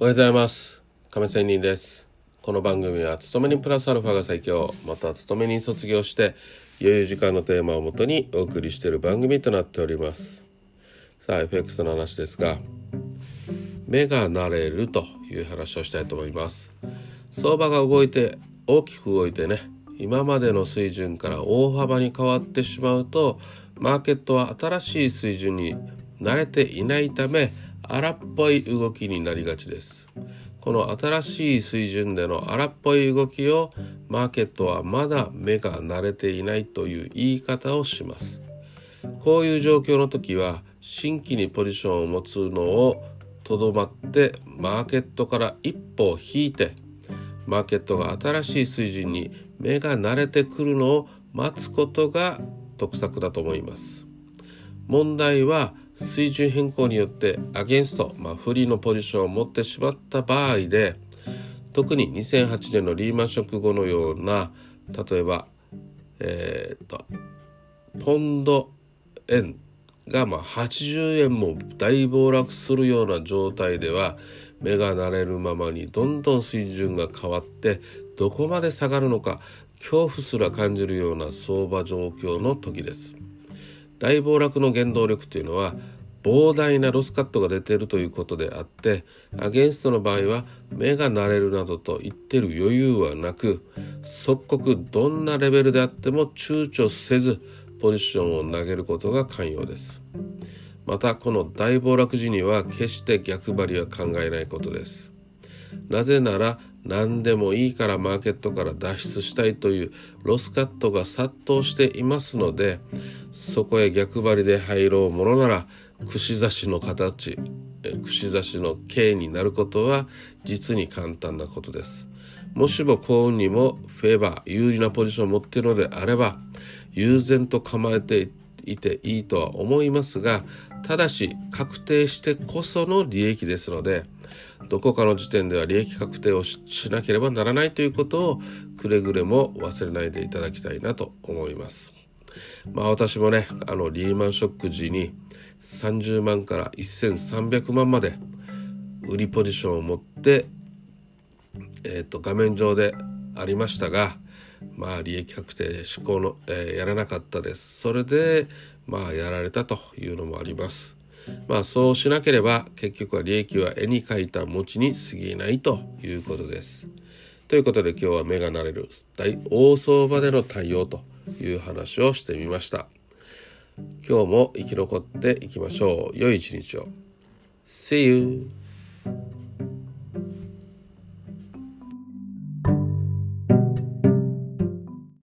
おはようございます。亀仙人です。この番組は勤め人プラスアルファが最強。また勤め人卒業して余裕時間のテーマをもとにお送りしている番組となっております。さあ FX の話ですが目が慣れるという話をしたいと思います。相場が動いて大きく動いてね今までの水準から大幅に変わってしまうとマーケットは新しい水準に慣れていないため荒っぽい動きになりがちです。この新しい水準での荒っぽい動きをマーケットはまだ目が慣れていないという言い方をします。こういう状況の時は新規にポジションを持つのをとどまってマーケットから一歩引いてマーケットが新しい水準に目が慣れてくるのを待つことが得策だと思います。問題は水準変更によってアゲンスト、まあ、不利のポジションを持ってしまった場合で特に2008年のリーマンショック後のような例えばえー、っとポンド円がまあ80円も大暴落するような状態では目が慣れるままにどんどん水準が変わってどこまで下がるのか恐怖すら感じるような相場状況の時です。大暴落の原動力というのは膨大なロスカットが出ているということであってアゲンストの場合は目が慣れるなどと言ってる余裕はなく即刻どんなレベルであっても躊躇せずポジションを投げることが肝要です。またこの大暴落時には決して逆張りは考えないことです。なぜなら何でもいいからマーケットから脱出したいというロスカットが殺到していますのでそこへ逆張りで入ろうものなら串刺しの形串刺しの形になることは実に簡単なことです。もしも幸運にもフェーバー有利なポジションを持っているのであれば悠然と構えていていいとは思いますがただし確定してこその利益ですのでどこかの時点では利益確定をしなければならないということをくれぐれも忘れないでいただきたいなと思います。まあ私もねあのリーマンショック時に30万から1300万まで売りポジションを持って、えーと、画面上でありましたがまあ利益確定施行の、えー、やらなかったですそれでまあやられたというのもありますまあそうしなければ結局は利益は絵に描いた餅に過ぎないということです。ということで今日は目が慣れる大大相場での対応という話をしてみました今日も生き残っていきましょう良い一日を See you